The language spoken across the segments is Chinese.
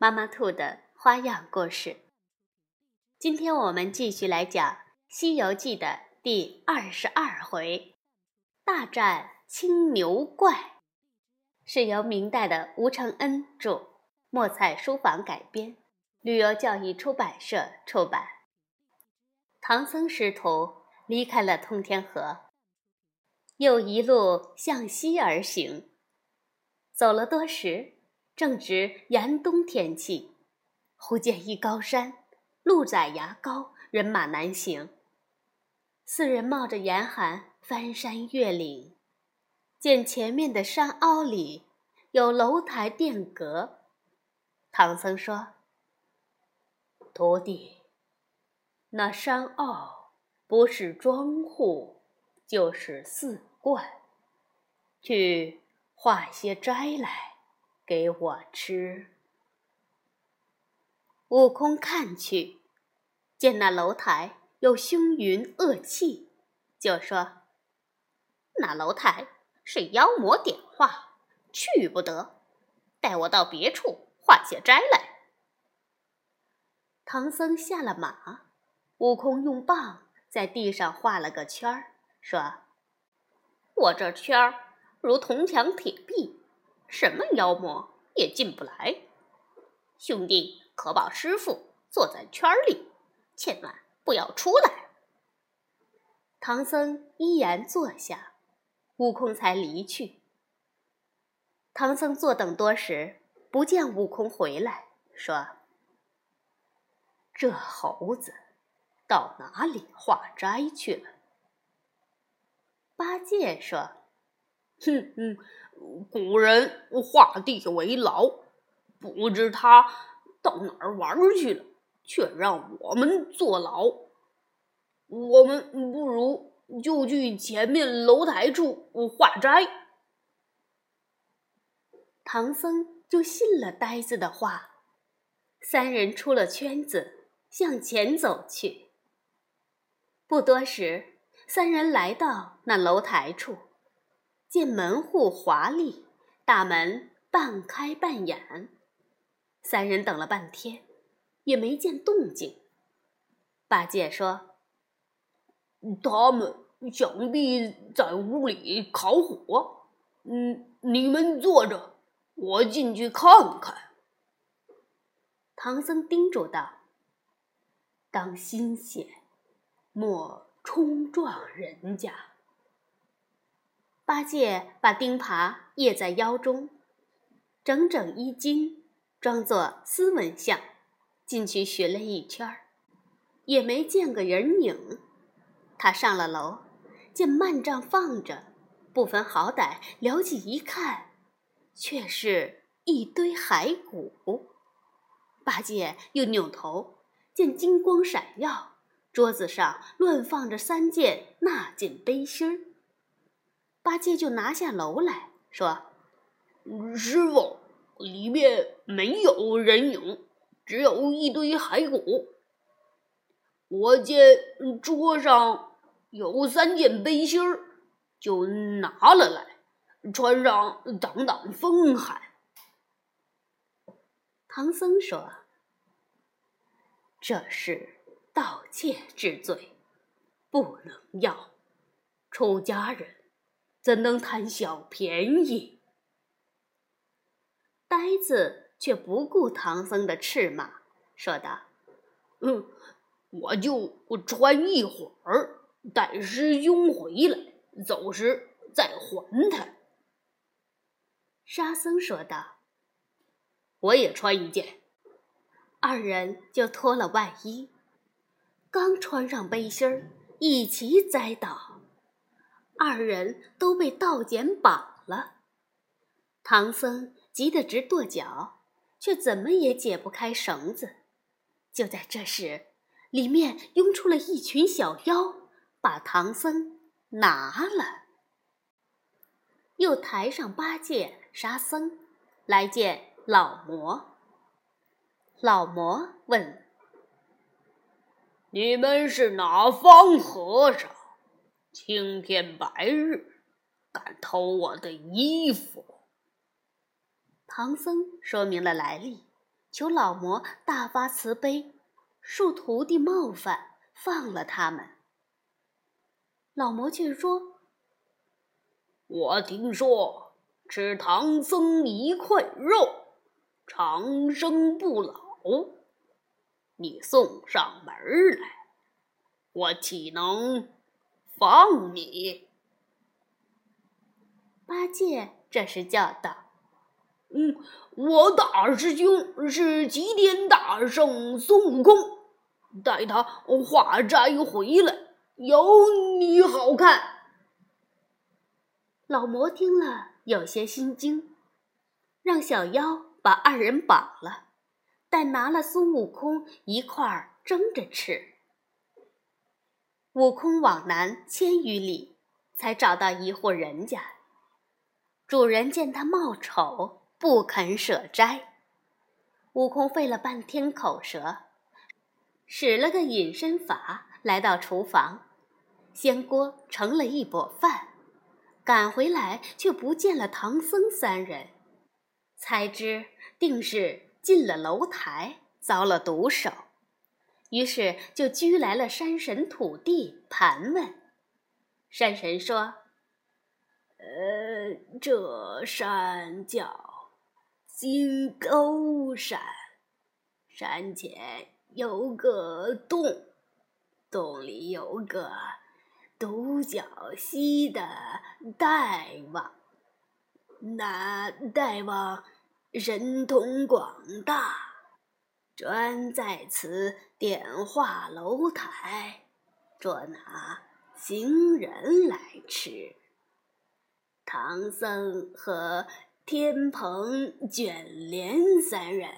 妈妈兔的花样故事。今天我们继续来讲《西游记》的第二十二回“大战青牛怪”，是由明代的吴承恩著，墨彩书房改编，旅游教育出版社出版。唐僧师徒离开了通天河，又一路向西而行，走了多时。正值严冬天气，忽见一高山，路窄崖高，人马难行。四人冒着严寒翻山越岭，见前面的山凹里有楼台殿阁。唐僧说：“徒弟，那山坳不是庄户，就是寺观，去化些斋来。”给我吃。悟空看去，见那楼台有凶云恶气，就说：“那楼台是妖魔点化，去不得。带我到别处化些斋来。”唐僧下了马，悟空用棒在地上画了个圈儿，说：“我这圈儿如铜墙铁壁。”什么妖魔也进不来，兄弟可保师傅坐在圈里，千万不要出来。唐僧依言坐下，悟空才离去。唐僧坐等多时，不见悟空回来，说：“这猴子到哪里化斋去了？”八戒说：“哼哼。”古人画地为牢，不知他到哪儿玩去了，却让我们坐牢。我们不如就去前面楼台处化斋。唐僧就信了呆子的话，三人出了圈子，向前走去。不多时，三人来到那楼台处。见门户华丽，大门半开半掩，三人等了半天，也没见动静。八戒说：“他们想必在屋里烤火。嗯，你们坐着，我进去看看。”唐僧叮嘱道：“当心些，莫冲撞人家。”八戒把钉耙掖在腰中，整整一斤，装作斯文相，进去寻了一圈儿，也没见个人影。他上了楼，见幔帐放着，不分好歹，撩起一看，却是一堆骸骨。八戒又扭头，见金光闪耀，桌子上乱放着三件纳锦背心儿。八戒就拿下楼来说：“师傅，里面没有人影，只有一堆骸骨。我见桌上有三件背心儿，就拿了来，穿上挡挡风寒。”唐僧说：“这是盗窃之罪，不能要。出家人。”怎能贪小便宜？呆子却不顾唐僧的斥骂，说道：“嗯，我就穿一会儿，待师兄回来，走时再还他。”沙僧说道：“我也穿一件。”二人就脱了外衣，刚穿上背心儿，一齐栽倒。二人都被盗剪绑了，唐僧急得直跺脚，却怎么也解不开绳子。就在这时，里面涌出了一群小妖，把唐僧拿了。又抬上八戒、沙僧，来见老魔。老魔问：“你们是哪方和尚？青天白日，敢偷我的衣服？”唐僧说明了来历，求老魔大发慈悲，恕徒弟冒犯，放了他们。老魔却说：“我听说吃唐僧一块肉，长生不老。你送上门来，我岂能放你？”八戒这时叫道。嗯，我大师兄是齐天大圣孙悟空，带他化斋回来，有你好看。老魔听了有些心惊，让小妖把二人绑了，但拿了孙悟空一块儿蒸着吃。悟空往南千余里，才找到一户人家，主人见他貌丑。不肯舍斋，悟空费了半天口舌，使了个隐身法，来到厨房，掀锅盛了一钵饭，赶回来却不见了唐僧三人，才知定是进了楼台，遭了毒手，于是就拘来了山神土地盘问。山神说：“呃，这山叫……”金钩山，山前有个洞，洞里有个独角戏的大王。那大王神通广大，专在此点化楼台，捉拿行人来吃。唐僧和。天蓬、卷帘三人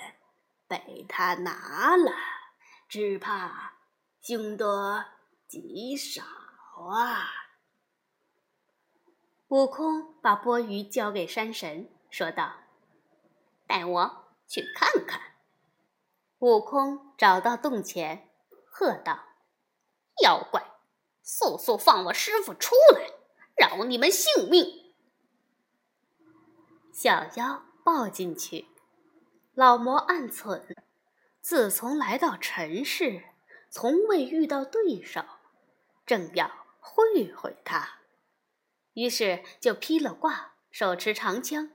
被他拿了，只怕凶多吉少啊！悟空把钵盂交给山神，说道：“带我去看看。”悟空找到洞前，喝道：“妖怪，速速放我师傅出来，饶你们性命！”小妖抱进去，老魔暗忖：自从来到尘世，从未遇到对手，正要会会他，于是就披了挂，手持长枪，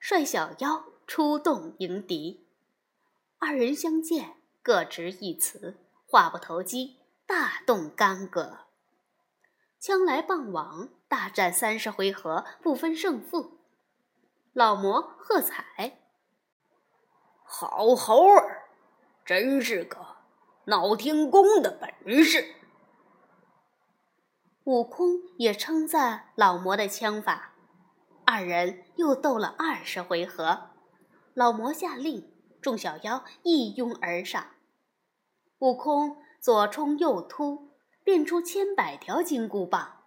率小妖出洞迎敌。二人相见，各执一词，话不投机，大动干戈。枪来棒往，大战三十回合，不分胜负。老魔喝彩：“好猴儿，真是个闹天宫的本事。”悟空也称赞老魔的枪法。二人又斗了二十回合，老魔下令，众小妖一拥而上。悟空左冲右突，变出千百条金箍棒，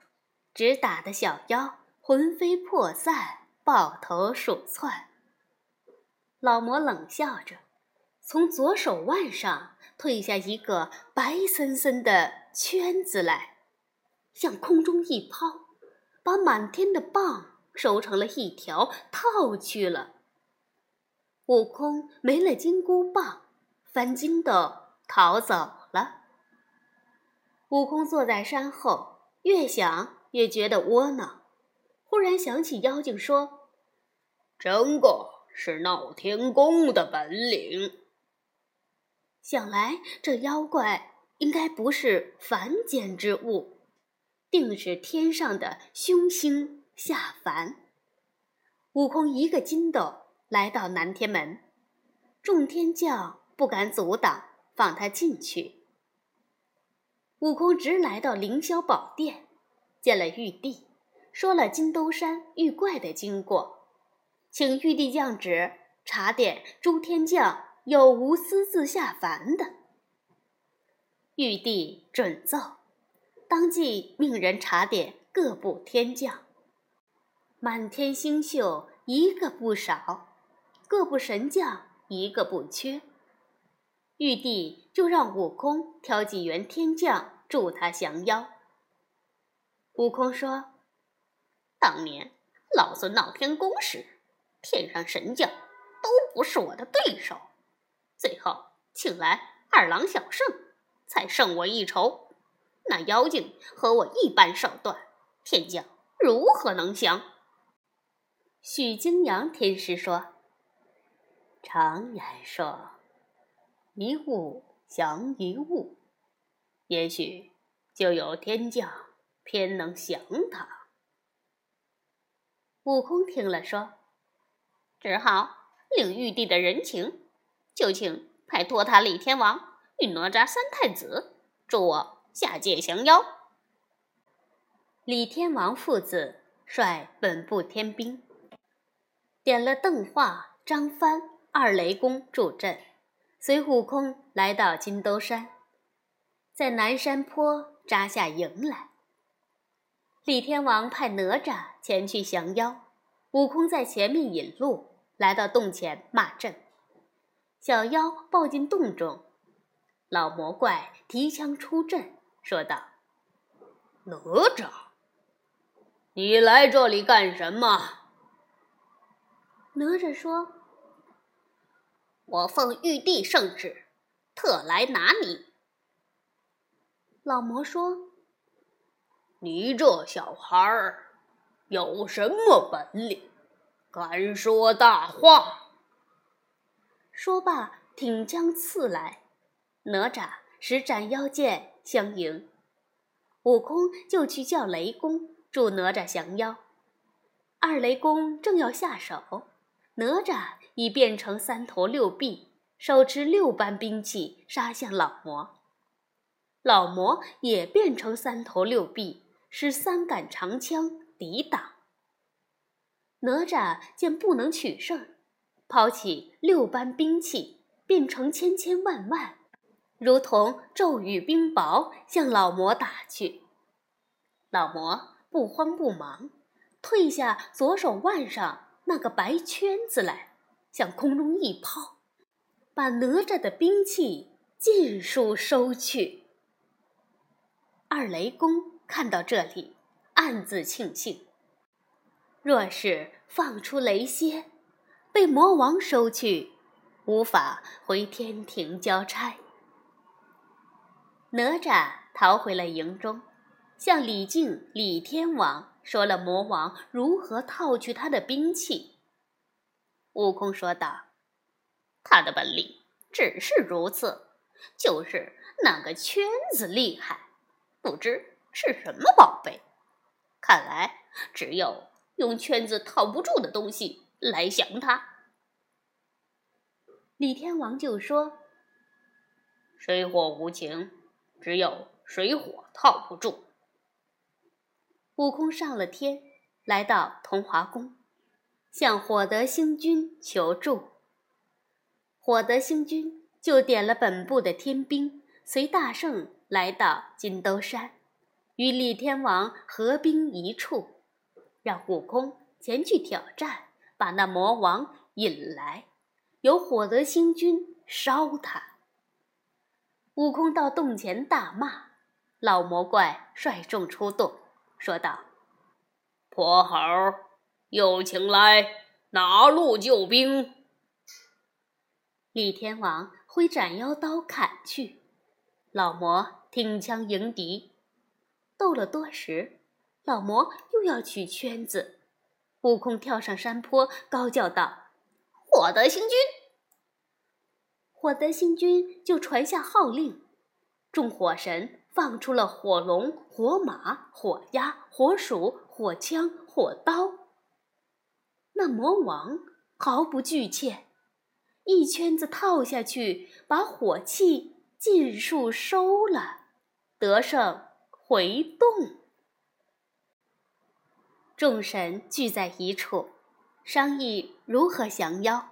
只打得小妖魂飞魄散。抱头鼠窜，老魔冷笑着，从左手腕上褪下一个白森森的圈子来，向空中一抛，把满天的棒收成了一条套去了。悟空没了金箍棒，翻筋斗逃走了。悟空坐在山后，越想越觉得窝囊，忽然想起妖精说。真个是闹天宫的本领。想来这妖怪应该不是凡间之物，定是天上的凶星下凡。悟空一个筋斗来到南天门，众天将不敢阻挡，放他进去。悟空直来到凌霄宝殿，见了玉帝，说了金兜山遇怪的经过。请玉帝降旨，查点诸天将有无私自下凡的。玉帝准奏，当即命人查点各部天将，满天星宿一个不少，各部神将一个不缺。玉帝就让悟空挑几员天将助他降妖。悟空说：“当年老孙闹天宫时，天上神将都不是我的对手，最后请来二郎小圣，才胜我一筹。那妖精和我一般手段，天将如何能降？”许金阳天师说：“常言说。”一物降一物，也许就有天将偏能降他。悟空听了说：“只好领玉帝的人情，就请派托塔李天王与哪吒三太子助我下界降妖。”李天王父子率本部天兵，点了邓化、张帆、二雷公助阵。随悟空来到金兜山，在南山坡扎下营来。李天王派哪吒前去降妖，悟空在前面引路，来到洞前骂阵。小妖抱进洞中，老魔怪提枪出阵，说道：“哪吒，你来这里干什么？”哪吒说。我奉玉帝圣旨，特来拿你。老魔说：“你这小孩儿有什么本领，敢说大话？”说罢，挺枪刺来。哪吒使斩妖剑相迎，悟空就去叫雷公助哪吒降妖。二雷公正要下手，哪吒。已变成三头六臂，手持六般兵器杀向老魔。老魔也变成三头六臂，使三杆长枪抵挡。哪吒见不能取胜，抛起六般兵器，变成千千万万，如同骤雨冰雹向老魔打去。老魔不慌不忙，退下左手腕上那个白圈子来。向空中一抛，把哪吒的兵器尽数收去。二雷公看到这里，暗自庆幸：若是放出雷蝎，被魔王收去，无法回天庭交差。哪吒逃回了营中，向李靖、李天王说了魔王如何套去他的兵器。悟空说道：“他的本领只是如此，就是那个圈子厉害，不知是什么宝贝。看来只有用圈子套不住的东西来降他。”李天王就说：“水火无情，只有水火套不住。”悟空上了天，来到同华宫。向火德星君求助，火德星君就点了本部的天兵，随大圣来到金兜山，与李天王合兵一处，让悟空前去挑战，把那魔王引来，由火德星君烧他。悟空到洞前大骂，老魔怪率众出洞，说道：“泼猴！”又请来哪路救兵？李天王挥斩妖刀砍去，老魔挺枪迎敌，斗了多时，老魔又要取圈子，悟空跳上山坡，高叫道：“火德星君！”火德星君就传下号令，众火神放出了火龙、火马、火鸭、火鼠、火枪、火刀。那魔王毫不惧怯，一圈子套下去，把火气尽数收了，得胜回洞。众神聚在一处，商议如何降妖。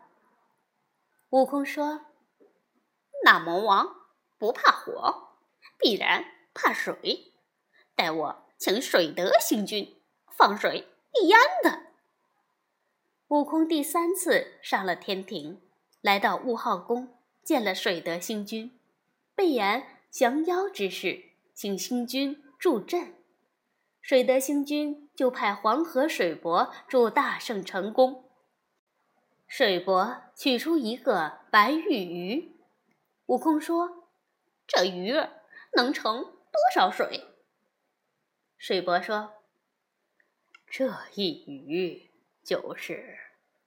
悟空说：“那魔王不怕火，必然怕水。待我请水德星君放水一淹他。”悟空第三次上了天庭，来到悟号宫，见了水德星君，备言降妖之事，请星君助阵。水德星君就派黄河水伯助大圣成功。水伯取出一个白玉鱼，悟空说：“这鱼儿能成多少水？”水伯说：“这一鱼就是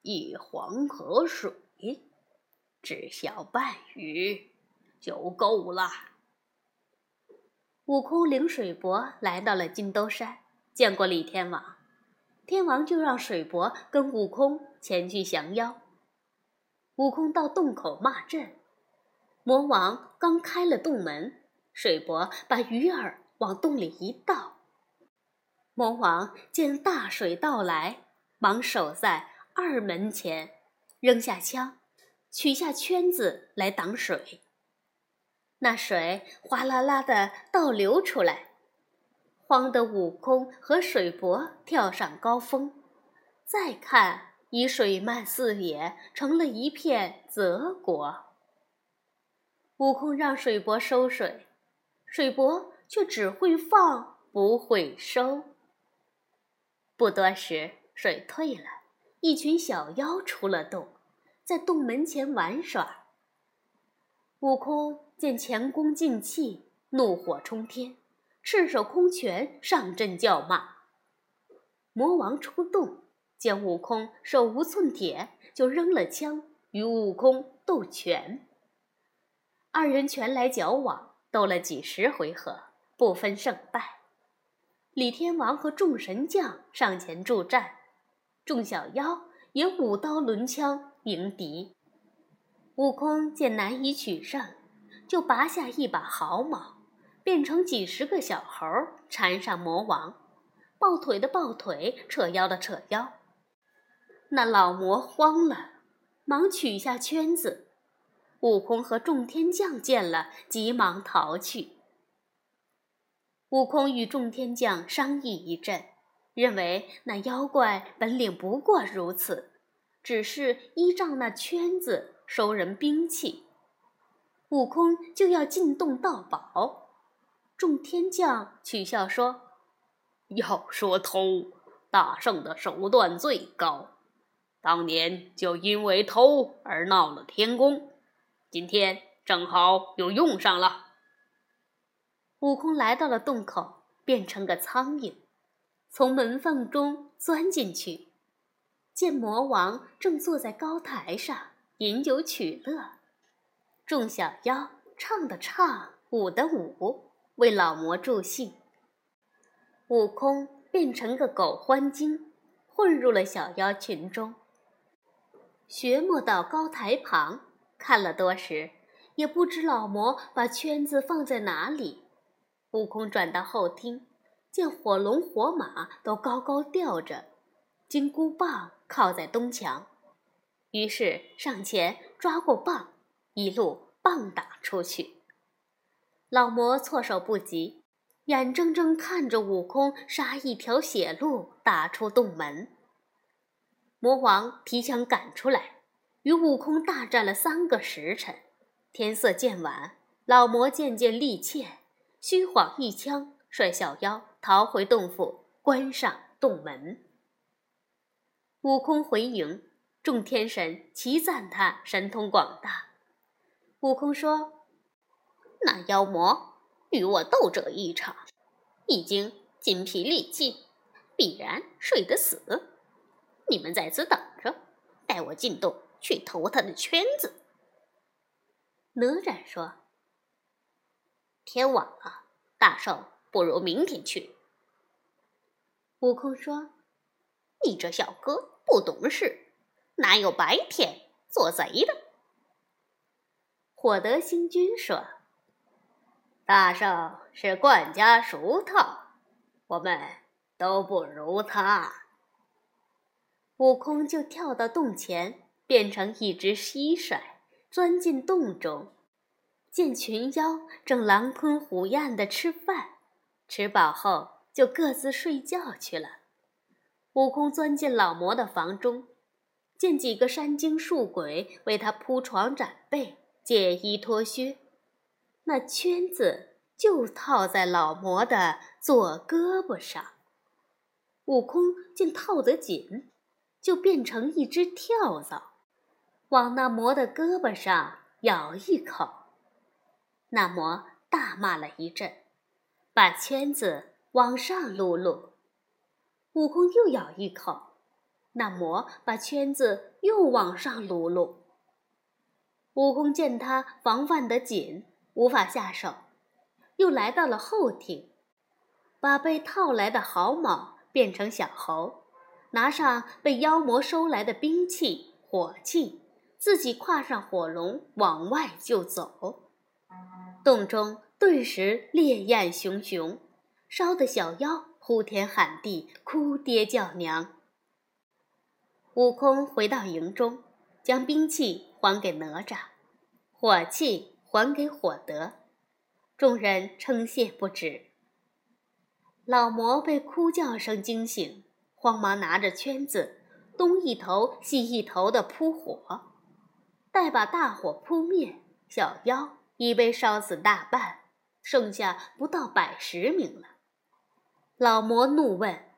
一黄河水，只小半鱼就够了。”悟空领水伯来到了金兜山，见过李天王。天王就让水伯跟悟空前去降妖。悟空到洞口骂阵，魔王刚开了洞门，水伯把鱼饵往洞里一倒。魔王见大水到来，忙守在二门前，扔下枪，取下圈子来挡水。那水哗啦啦的倒流出来。慌得悟空和水伯跳上高峰，再看已水漫四野，成了一片泽国。悟空让水伯收水，水伯却只会放不会收。不多时，水退了，一群小妖出了洞，在洞门前玩耍。悟空见前功尽弃，怒火冲天。赤手空拳上阵叫骂，魔王出洞，见悟空手无寸铁，就扔了枪与悟空斗拳。二人拳来脚往，斗了几十回合，不分胜败。李天王和众神将上前助战，众小妖也舞刀抡枪迎敌。悟空见难以取胜，就拔下一把毫毛。变成几十个小猴缠上魔王，抱腿的抱腿，扯腰的扯腰。那老魔慌了，忙取下圈子。悟空和众天将见了，急忙逃去。悟空与众天将商议一阵，认为那妖怪本领不过如此，只是依仗那圈子收人兵器。悟空就要进洞盗宝。众天将取笑说：“要说偷，大圣的手段最高。当年就因为偷而闹了天宫，今天正好又用上了。”悟空来到了洞口，变成个苍蝇，从门缝中钻进去，见魔王正坐在高台上饮酒取乐，众小妖唱的唱，舞的舞。为老魔助兴，悟空变成个狗獾精，混入了小妖群中。学莫到高台旁，看了多时，也不知老魔把圈子放在哪里。悟空转到后厅，见火龙火马都高高吊着，金箍棒靠在东墙，于是上前抓过棒，一路棒打出去。老魔措手不及，眼睁睁看着悟空杀一条血路打出洞门。魔王提枪赶出来，与悟空大战了三个时辰。天色渐晚，老魔渐渐力怯，虚晃一枪，率小妖逃回洞府，关上洞门。悟空回营，众天神齐赞他神通广大。悟空说。那妖魔与我斗这一场，已经筋疲力尽，必然睡得死。你们在此等着，待我进洞去偷他的圈子。哪吒说：“天晚了，大圣不如明天去。”悟空说：“你这小哥不懂事，哪有白天做贼的？”火德星君说。大圣是惯家熟套，我们都不如他。悟空就跳到洞前，变成一只蟋蟀，钻进洞中，见群妖正狼吞虎咽地吃饭，吃饱后就各自睡觉去了。悟空钻进老魔的房中，见几个山精树鬼为他铺床展被、解衣脱靴，那圈子就套在老魔的左胳膊上。悟空见套得紧，就变成一只跳蚤，往那魔的胳膊上咬一口。那魔大骂了一阵，把圈子往上撸撸。悟空又咬一口，那魔把圈子又往上撸撸。悟空见他防范得紧，无法下手，又来到了后厅，把被套来的毫毛变成小猴，拿上被妖魔收来的兵器火器，自己跨上火龙往外就走。洞中顿时烈焰熊熊，烧得小妖。呼天喊地，哭爹叫娘。悟空回到营中，将兵器还给哪吒，火器还给火德，众人称谢不止。老魔被哭叫声惊醒，慌忙拿着圈子，东一头西一头的扑火。待把大火扑灭，小妖已被烧死大半，剩下不到百十名了。老魔怒问：“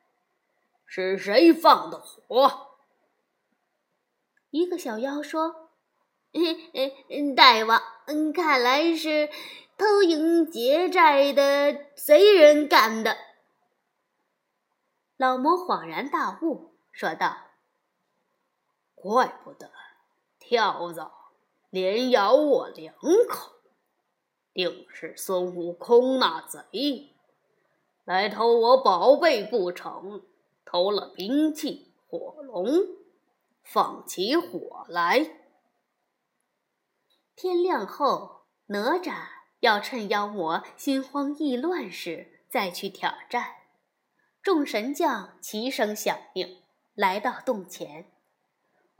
是谁放的火？”一个小妖说：“大王，看来是偷营劫寨的贼人干的。”老魔恍然大悟，说道：“怪不得跳蚤连咬我两口，定是孙悟空那贼。”来偷我宝贝不成，偷了兵器火龙，放起火来。天亮后，哪吒要趁妖魔心慌意乱时再去挑战。众神将齐声响应，来到洞前。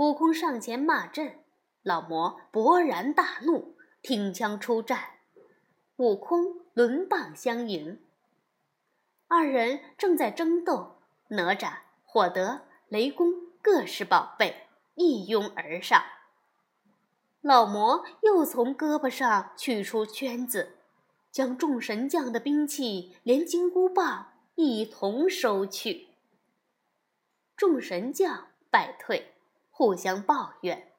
悟空上前骂阵，老魔勃然大怒，挺枪出战。悟空轮棒相迎。二人正在争斗，哪吒、火德、雷公各施宝贝，一拥而上。老魔又从胳膊上取出圈子，将众神将的兵器连金箍棒一同收去。众神将败退，互相抱怨。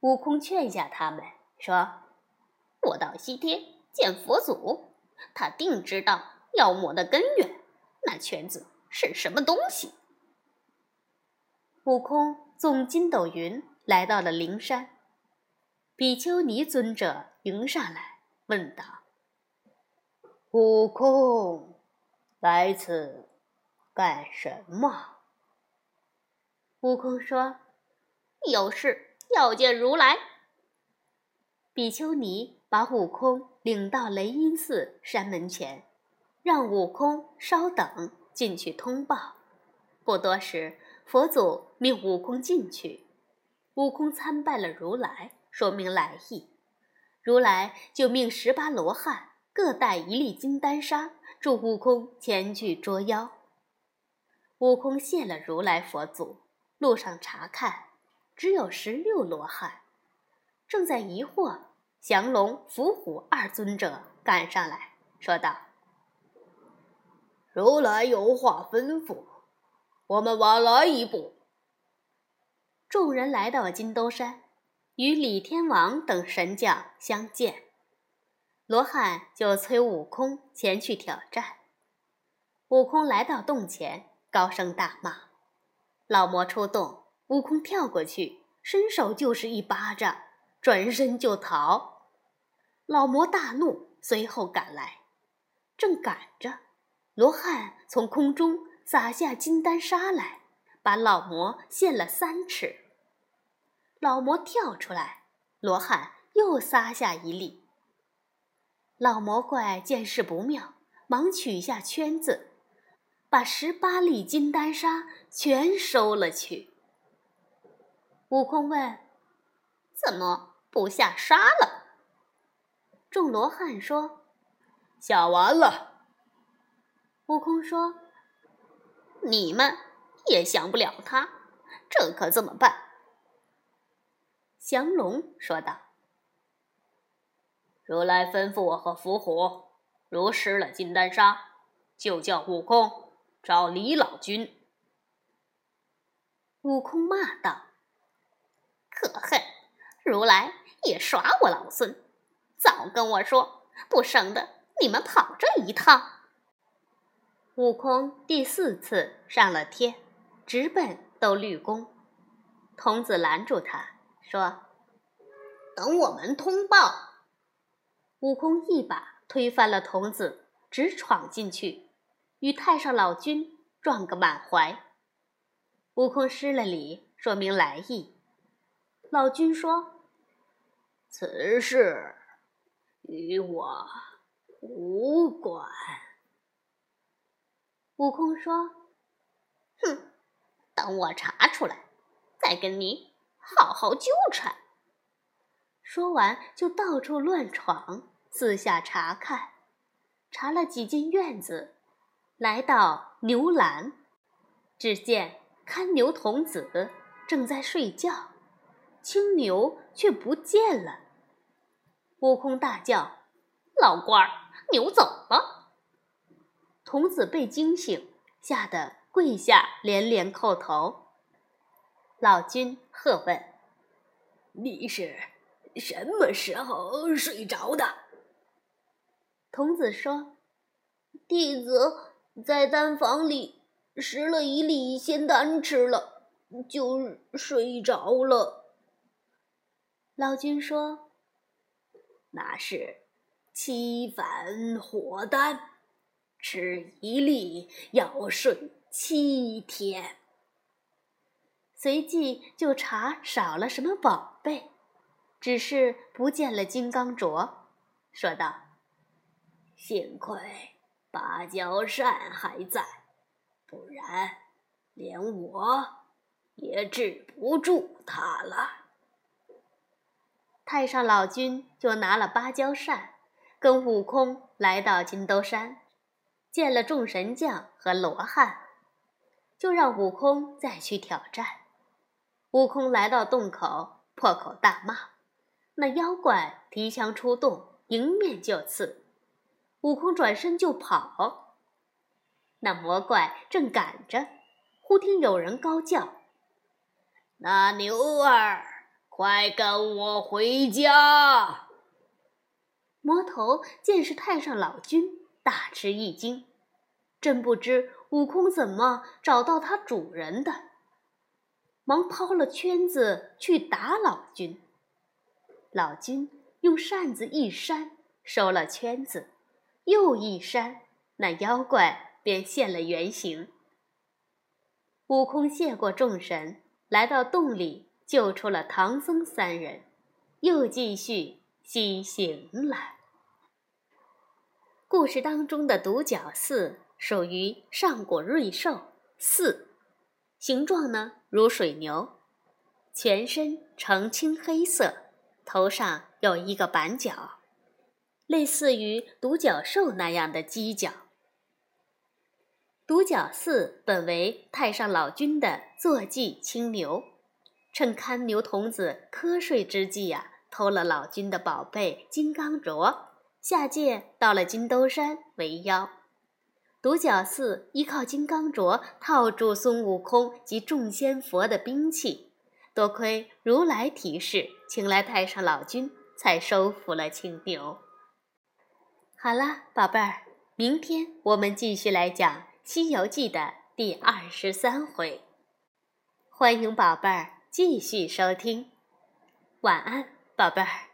悟空劝下他们说：“我到西天见佛祖，他定知道。”妖魔的根源，那圈子是什么东西？悟空纵筋斗云来到了灵山，比丘尼尊者迎上来问道：“悟空，来此干什么？”悟空说：“有事要见如来。”比丘尼把悟空领到雷音寺山门前。让悟空稍等，进去通报。不多时，佛祖命悟空进去。悟空参拜了如来，说明来意。如来就命十八罗汉各带一粒金丹砂，助悟空前去捉妖。悟空谢了如来佛祖，路上查看，只有十六罗汉。正在疑惑，降龙、伏虎二尊者赶上来说道。如来有话吩咐，我们晚来一步。众人来到金兜山，与李天王等神将相见。罗汉就催悟空前去挑战。悟空来到洞前，高声大骂。老魔出洞，悟空跳过去，伸手就是一巴掌，转身就逃。老魔大怒，随后赶来，正赶着。罗汉从空中撒下金丹砂来，把老魔陷了三尺。老魔跳出来，罗汉又撒下一粒。老魔怪见势不妙，忙取下圈子，把十八粒金丹砂全收了去。悟空问：“怎么不下沙了。众罗汉说：“下完了。”悟空说：“你们也降不了他，这可怎么办？”降龙说道：“如来吩咐我和伏虎，如失了金丹砂，就叫悟空找李老君。”悟空骂道：“可恨！如来也耍我老孙！早跟我说，不生的你们跑这一趟。”悟空第四次上了天，直奔兜率宫。童子拦住他说：“等我们通报。”悟空一把推翻了童子，直闯进去，与太上老君撞个满怀。悟空施了礼，说明来意。老君说：“此事与我无关。”悟空说：“哼，等我查出来，再跟你好好纠缠。”说完，就到处乱闯，四下查看，查了几间院子，来到牛栏，只见看牛童子正在睡觉，青牛却不见了。悟空大叫：“老官儿，牛走了！”童子被惊醒，吓得跪下连连叩头。老君喝问：“你是什么时候睡着的？”童子说：“弟子在丹房里拾了一粒仙丹，吃了就睡着了。”老君说：“那是七反火丹。”吃一粒要睡七天，随即就查少了什么宝贝，只是不见了金刚镯，说道：“幸亏芭蕉扇还在，不然连我也治不住他了。”太上老君就拿了芭蕉扇，跟悟空来到金兜山。见了众神将和罗汉，就让悟空再去挑战。悟空来到洞口，破口大骂，那妖怪提枪出洞，迎面就刺。悟空转身就跑，那魔怪正赶着，忽听有人高叫：“那牛儿，快跟我回家！”魔头见是太上老君。大吃一惊，真不知悟空怎么找到他主人的，忙抛了圈子去打老君。老君用扇子一扇，收了圈子，又一扇，那妖怪便现了原形。悟空谢过众神，来到洞里，救出了唐僧三人，又继续西行了。故事当中的独角寺属于上古瑞兽四，形状呢如水牛，全身呈青黑色，头上有一个板角，类似于独角兽那样的犄角。独角寺本为太上老君的坐骑青牛，趁看牛童子瞌睡之际呀，偷了老君的宝贝金刚镯。下界到了金兜山为妖，独角寺依靠金刚镯套住孙悟空及众仙佛的兵器，多亏如来提示，请来太上老君，才收服了青牛。好了，宝贝儿，明天我们继续来讲《西游记》的第二十三回，欢迎宝贝儿继续收听。晚安，宝贝儿。